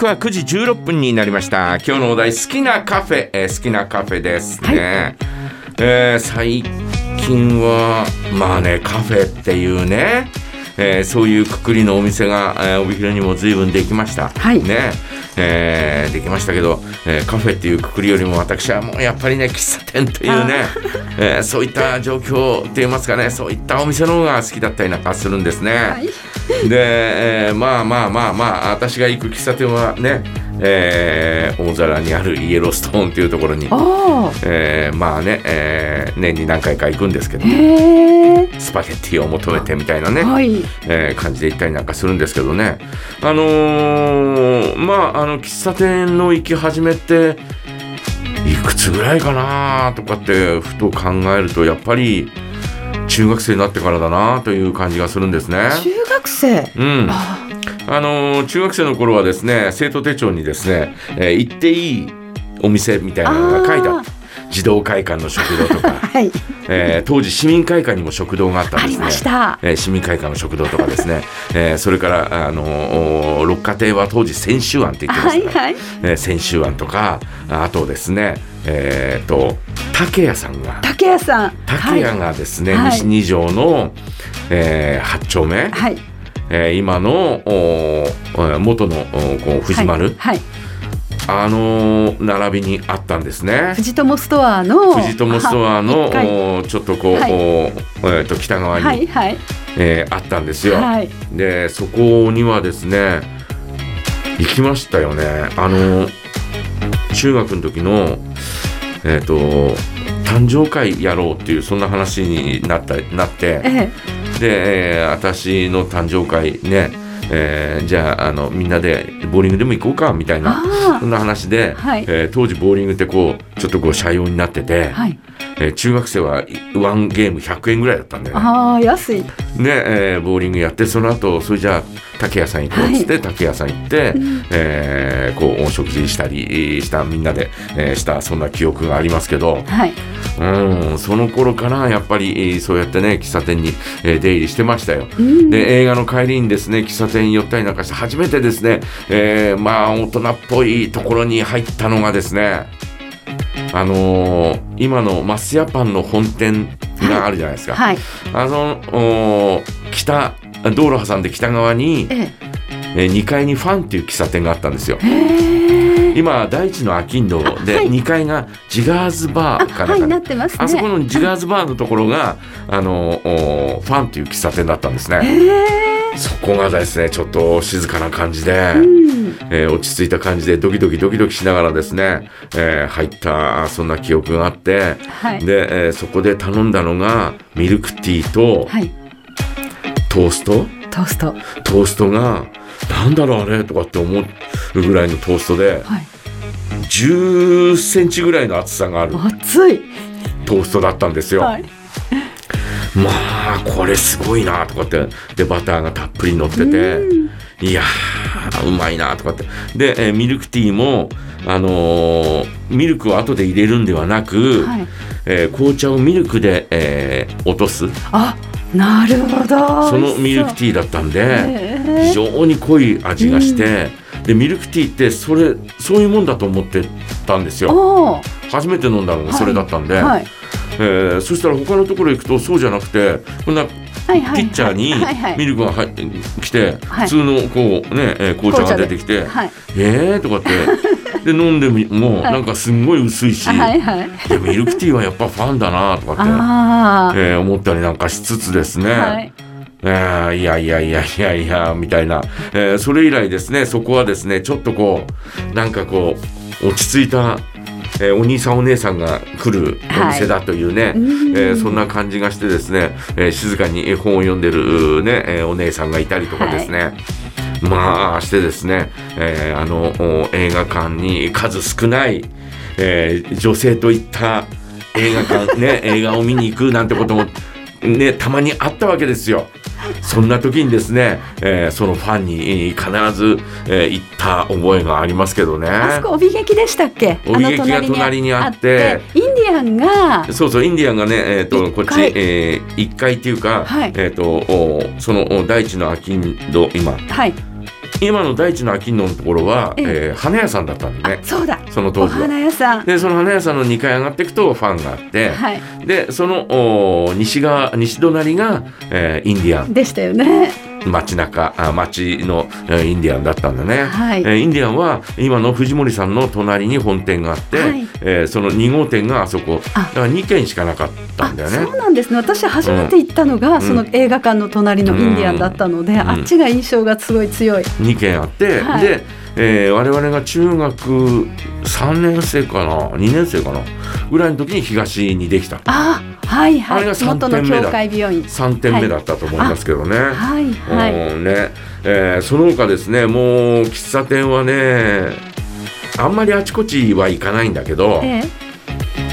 刻は9時16分になりました。今日のお題好きなカフェ、えー好きなカフェですね、えー最近はまあねカフェっていうね、えーそういうくくりのお店が、えー帯広にも随分できました、はい。ねえーできましたけど、えーカフェっていうくくりよりも私はもうやっぱりね喫茶店というね、えーそういった状況って言いますかねそういったお店の方が好きだったりなんかするんですね。はいで、えーまあまあまあまあ私が行く喫茶店はね、えー大皿にあるイエローストーンっていうところに、あえーまあね、えー年に何回か行くんですけど。スパゲッティを求めてみたいなね、はい。えー感じで行ったりなんかするんですけどねあのーまああの喫茶店の行き始めていくつぐらいかなとかってふと考えるとやっぱり中学生になってからだなという感じがするんですね。中学生？うん、ああのー中学生の頃はですね生徒手帳にですね、えー行っていいお店みたいなのが書いてあった児童会館の食堂とか、はい。えー当時市民会館にも食堂があったんですね。ありました。えー市民会館の食堂とかですね、えーそれから、あのー六花亭は当時千秋庵って言ってましたね、はいはい。えー千秋庵とかあとですねえー、と竹屋さんが竹谷さん。竹屋がですね、はい西二条の、え8丁目、はい。えー今の元のこう藤丸、はい。はいあのー並びにあったんですね。藤友ストアの。藤友ストアの おーちょっとこう、はいえー、と北側に、はいはい。えーあったんですよ。はい。でそこにはですね行きましたよねあの中学の時のえっ、と誕生会やろうっていうそんな話になったなってえで、えー私の誕生会ね、えーじゃああのみんなでボーリングでも行こうかみたいえ。なあそんな話で、はいえー当時ボーリングってこうちょっとこう社用になってて、あ。はい。えー中学生はワンゲーム100円ぐらいだったんだよね。ああ、安い。で、えーボーリングやってその後それじゃあ竹屋さん行こうっつって、竹屋さん行って、えーこうお食事したりしたみんなで、えーしたそんな記憶がありますけどはい。うんその頃からやっぱりえーそうやってね喫茶店に、えー出入りしてましたよ。うん。で映画の帰りにですね喫茶店に寄ったりなんかして初めてですね、えーまあ大人っぽいところに入ったのがですねあのー今のマスヤパンの本店があるじゃないですか。はい。あのお北道路挟んで北側に、ええー2階にファンっていう喫茶店があったんですよ。今第一の商人で、はい2階がジガーズバあ、ーかな。あそこのジガーズバーのところがあのおファンっていう喫茶店だったんですね。そこがですねちょっと静かな感じで、うん。えー落ち着いた感じでドキドキドキドキしながらですね、えー入ったそんな記憶があって、はい。で、えーそこで頼んだのがミルクティーとはい。トースト、トースト。トーストがなんだろうあれ？とかって思うぐらいのトーストではい。10センチぐらいの厚さがある熱い。トーストだったんですよ。はい。まあこれすごいなとかってでバターがたっぷり乗っててうんいやーうまいなとかってで、えーミルクティーもあのーミルクを後で入れるんではなく、はい。えー紅茶をミルクで、えー落とすあ、なるほど。そのミルクティィーだったんで。ー非常に濃い味がして、でミルクティーってそれそういうもんだと思ってたんですよ。初めて飲んだのがそれだったんで、はい。えーそしたら他のところ行くとそうじゃなくてこんな。ピッチャーに。ミルクが入ってきて、はい普通のこうね、えー紅茶が出てきてはい。「えー?」とかってで飲んでみも はいなんかすんごい薄いし、はいはい。でミルクティーはやっぱファンだなとかって、あえー思ったりなんかしつつですね、あ。はい。えーいやいやいやいやいやみたいな、えーそれ以来ですねそこはですねちょっとこうなんかこう落ち着いた、えーお兄さんお姉さんが来るお店だというね、うん。えーそんな感じがしてですね、えー静かに絵本を読んでる、ねえーお姉さんがいたりとかですね、まあしてですね、えーあのお映画館に数少ない、えー女性といった映画館ね 映画を見に行くなんてこともねたまにあったわけですよ。そんな時にですね、えーそのファンに必ず、えー行った覚えがありますけどね。あそこ帯劇でしたっけ？帯劇が隣にあって。インディアンがそうそうインディアンがね、えー、とこっち、えー、1階っていうか、はい。えー、とおそのお第一の商人今。はい今の大地の秋野のところは、ええ。えー花屋さんだったんだよね。そうだ。おその当時は。花屋さん。でその花屋さんの2階上がっていくとファンがあって、はい。でそのお西側西隣が、えーインディアン。でしたよね街中あ街の、えーインディアンだったんだね、はい。えーインディアンは今の藤森さんの隣に本店があって、はい。えーその2号店があそこ。あ。だから2軒しかなかったんだよね。そうなんですね。私初めて行ったのが、ん。その映画館の隣のインディアンだったので、ん。あっちが印象がすごい強い、2軒あって、はい。で、えー我々が中学3年生かな2年生かなぐらいの時に東にできたあはいはい。あれが三元の点目だ。教会病院。3店目だったと思いますけどね。はいはい。うんね。えーその他ですねもう喫茶店はねあんまりあちこちは行かないんだけど、え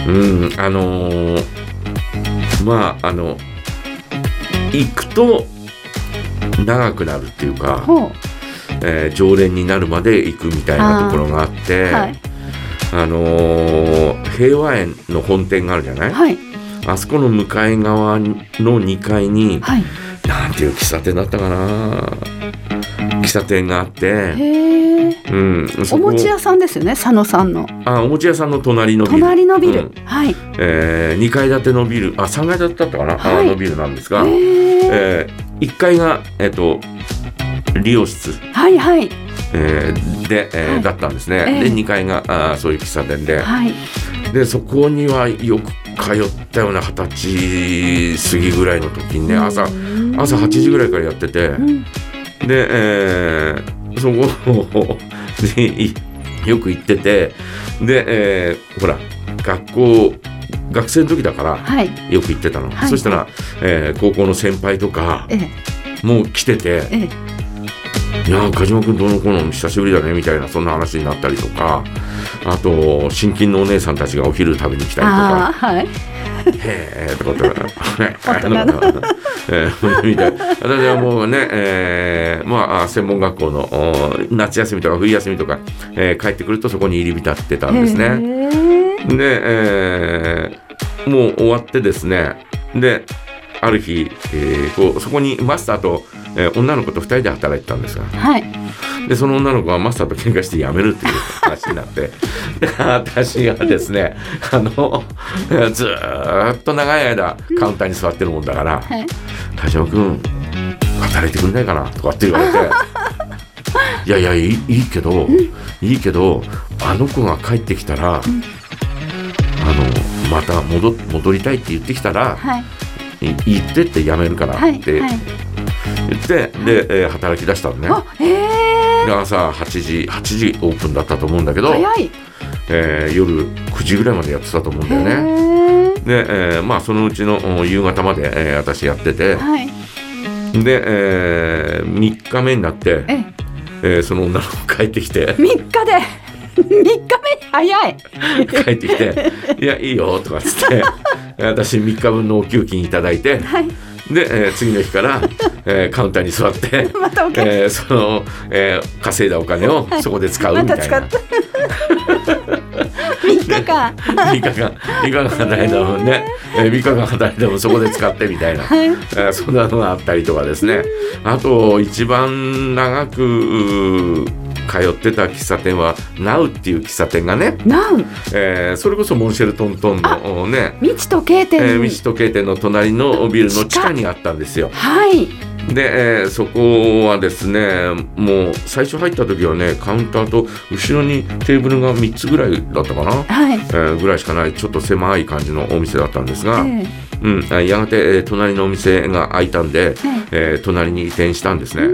うんあのーまああの行くと長くなるっていうえか、えー常連になるまで行くみたいなところがあってはい。あのー平和園の本店があるじゃない、はい。あそこの向かい側の2階にはい。なんていう喫茶店だったかな？喫茶店があって、うん、そおこ餅屋さんですよね？佐野さんの。あお餅屋さんの隣のビル。隣のビル、うん。はい。えー、2階建てのビル。あ3階建てだったかな、はい。あのビルなんですが、へええー、1階が、えっと利用室、はいはい。えーで、えーはい。だったんですね、ええ。で2階があーそういう喫茶店で。はい。でそこにはよく通ったような二十歳過ぎぐらいの時にね朝うん。朝8時ぐらいからやってて、うん。で、えーそこにい よく行ってて。で、えーほら学校学生の時だからはい。よく行ってたの、はい。そしたら、えー高校の先輩とかええ。もう来てて。え「えいやー梶間君どうのこうの久しぶりだね」みたいなそんな話になったりとかあと新勤のお姉さんたちがお昼食べに来たりとか。はい「へえ」とかって大人のえーみたいな。私はもうね、えーまああ専門学校のお夏休みとか冬休みとか、えー帰ってくるとそこに入り浸ってたんですね。で、えーもう終わってですね。である日、えーこうそこにマスターと、えー女の子と2人で働いてたんですが。はい。でその女の子がマスターと喧嘩して辞めるっていう話になって。で 私がですねあのずーっと長い間カウンターに座ってるもんだからはい「田島君働いてくんないかな?」とかって言われて「いやいやいいいいけどいいけどあの子が帰ってきたら、あのまた戻戻りたいって言ってきたらはいい言ってって辞めるから」はいってはい。言って、で、えー働き出したのね。で朝8時8時オープンだったと思うんだけど、早い。えー夜9時ぐらいまでやってたと思うんだよね。へで、えーまあそのうちのお夕方まで、えー私やっててえはい。で、え3日目になって、ええ。ーその女の子帰ってきて。三日で。三日目？早い。帰ってきて「いやいいよ」とかっつって私3日分のお給金いただいてはい。で、えー次の日から、えーカウンターに座って。またお客えーその、えー稼いだお金をそこで使うみたいな。また使った。三日間。3日間、3日間働いたもんね、えー、3日間働いてもそこで使ってみたいな、はい。えーそんなのがあったりとかですね。あと、一番長く通ってた喫茶店は、ナウっていう喫茶店がね、なうえーそれこそモンシェルトントンのね、未知時計え店に、ー、道時計店の隣のビルの地下にあったんですよ。はい。で、えーそこはですねもう最初入った時はねカウンターと後ろにテーブルが3つぐらいだったかな、はい。えーぐらいしかない。ちょっと狭い感じのお店だったんですが、えうん、あやがて、えー隣のお店が開いたんで、ええ。ー隣に移転したんですね、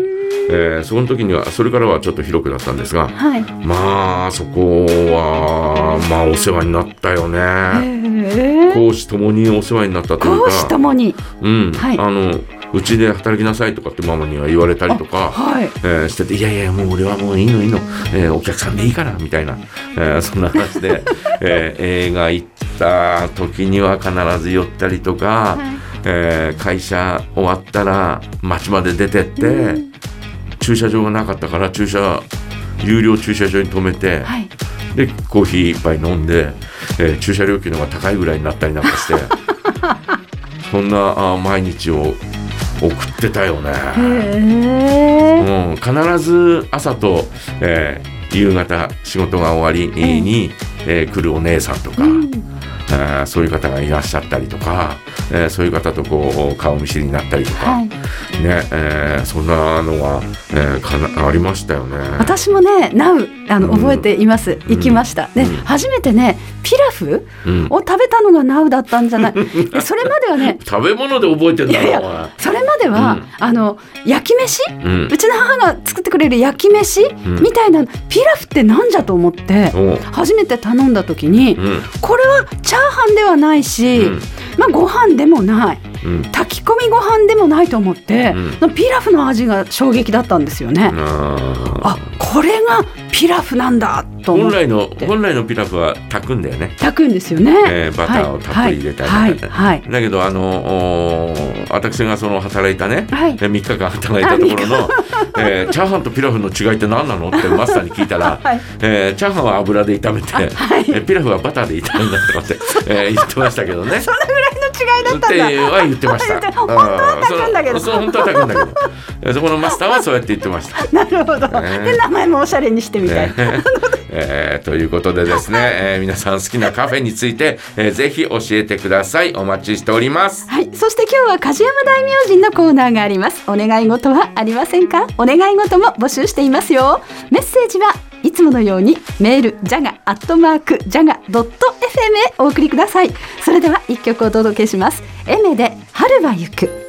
えーその時にはそれからはちょっと広くなったんですがはい。まあそこはまあお世話になったよね。へえ公私ともにお世話になったという講師とか、もに。うん、はい。あのうちで働きなさいとかってママには言われたりとか、はい。えーしてて、いやいや、もう俺はもういいのいいの、えーお客さんでいいから、みたいな、えーそんな話で、えー映画行った時には必ず寄ったりとか、はい。えー会社終わったら街まで出てって、うん駐車場がなかったから駐車、有料駐車場に止めて、はい。で、コーヒー一杯飲んで、えー駐車料金の方が高いぐらいになったりなんかして、そんなあ毎日を送ってたよね。うん、必ず朝と、えー夕方仕事が終わりに、えー来るお姉さんとか、うんえーそういう方がいらっしゃったりとか、えーそういう方とこう顔見知りになったりとか、はい。ねえーそんなのが、えーかなありましたよね。私もね、ナウあのうん。覚えています。行きました。でうん、初めてね、ピラフうん。を食べたのがナウだったんじゃない？でそれまではね、食べ物で覚えてんだろいやいやそれまでは、うん。あの焼き飯、うん。うちの母が作ってくれる焼き飯、ん。みたいなピラフってなんじゃと思って、初めて頼んだ時に、うん。これはチャーハンではないし、うん。まあご飯でもない。うん。炊き込みご飯でもないと思って、ピラフの味が衝撃だったんですよね。ああこれがピラフなんだと本来の本来のピラフは炊くんだよね。炊くんですよね、えーバターをたっぷり入れたりはい。はい。はい。だけどあの私がその働いたね、はい。えー3日間働いたところの、えーチャーハンとピラフの違いって何なのってマスターに聞いたら、はい。えーチャーハンは油で炒めて、はい。えーピラフはバターで炒めるんだとかって、えー言ってましたけどね。それぐらいの違いだったんだ。っては言ってました。本当は炊くんだけど。そう本当は炊くんだけど、えーそこのマスターはそうやって言ってました。なるほど、ねで名前もおしゃれにしてみたい、ねえーということでですね、えー皆さん好きなカフェについて、えーぜひ教えてくださいお待ちしておりますはい、そして今日は梶山大明神のコーナーがあります。お願い事はありませんか？お願い事も募集していますよ。メッセージはいつものようにメール、ジャガアットマーク、ジャガドット FM へお送りください。それでは一曲お届けします。エメで春は行く。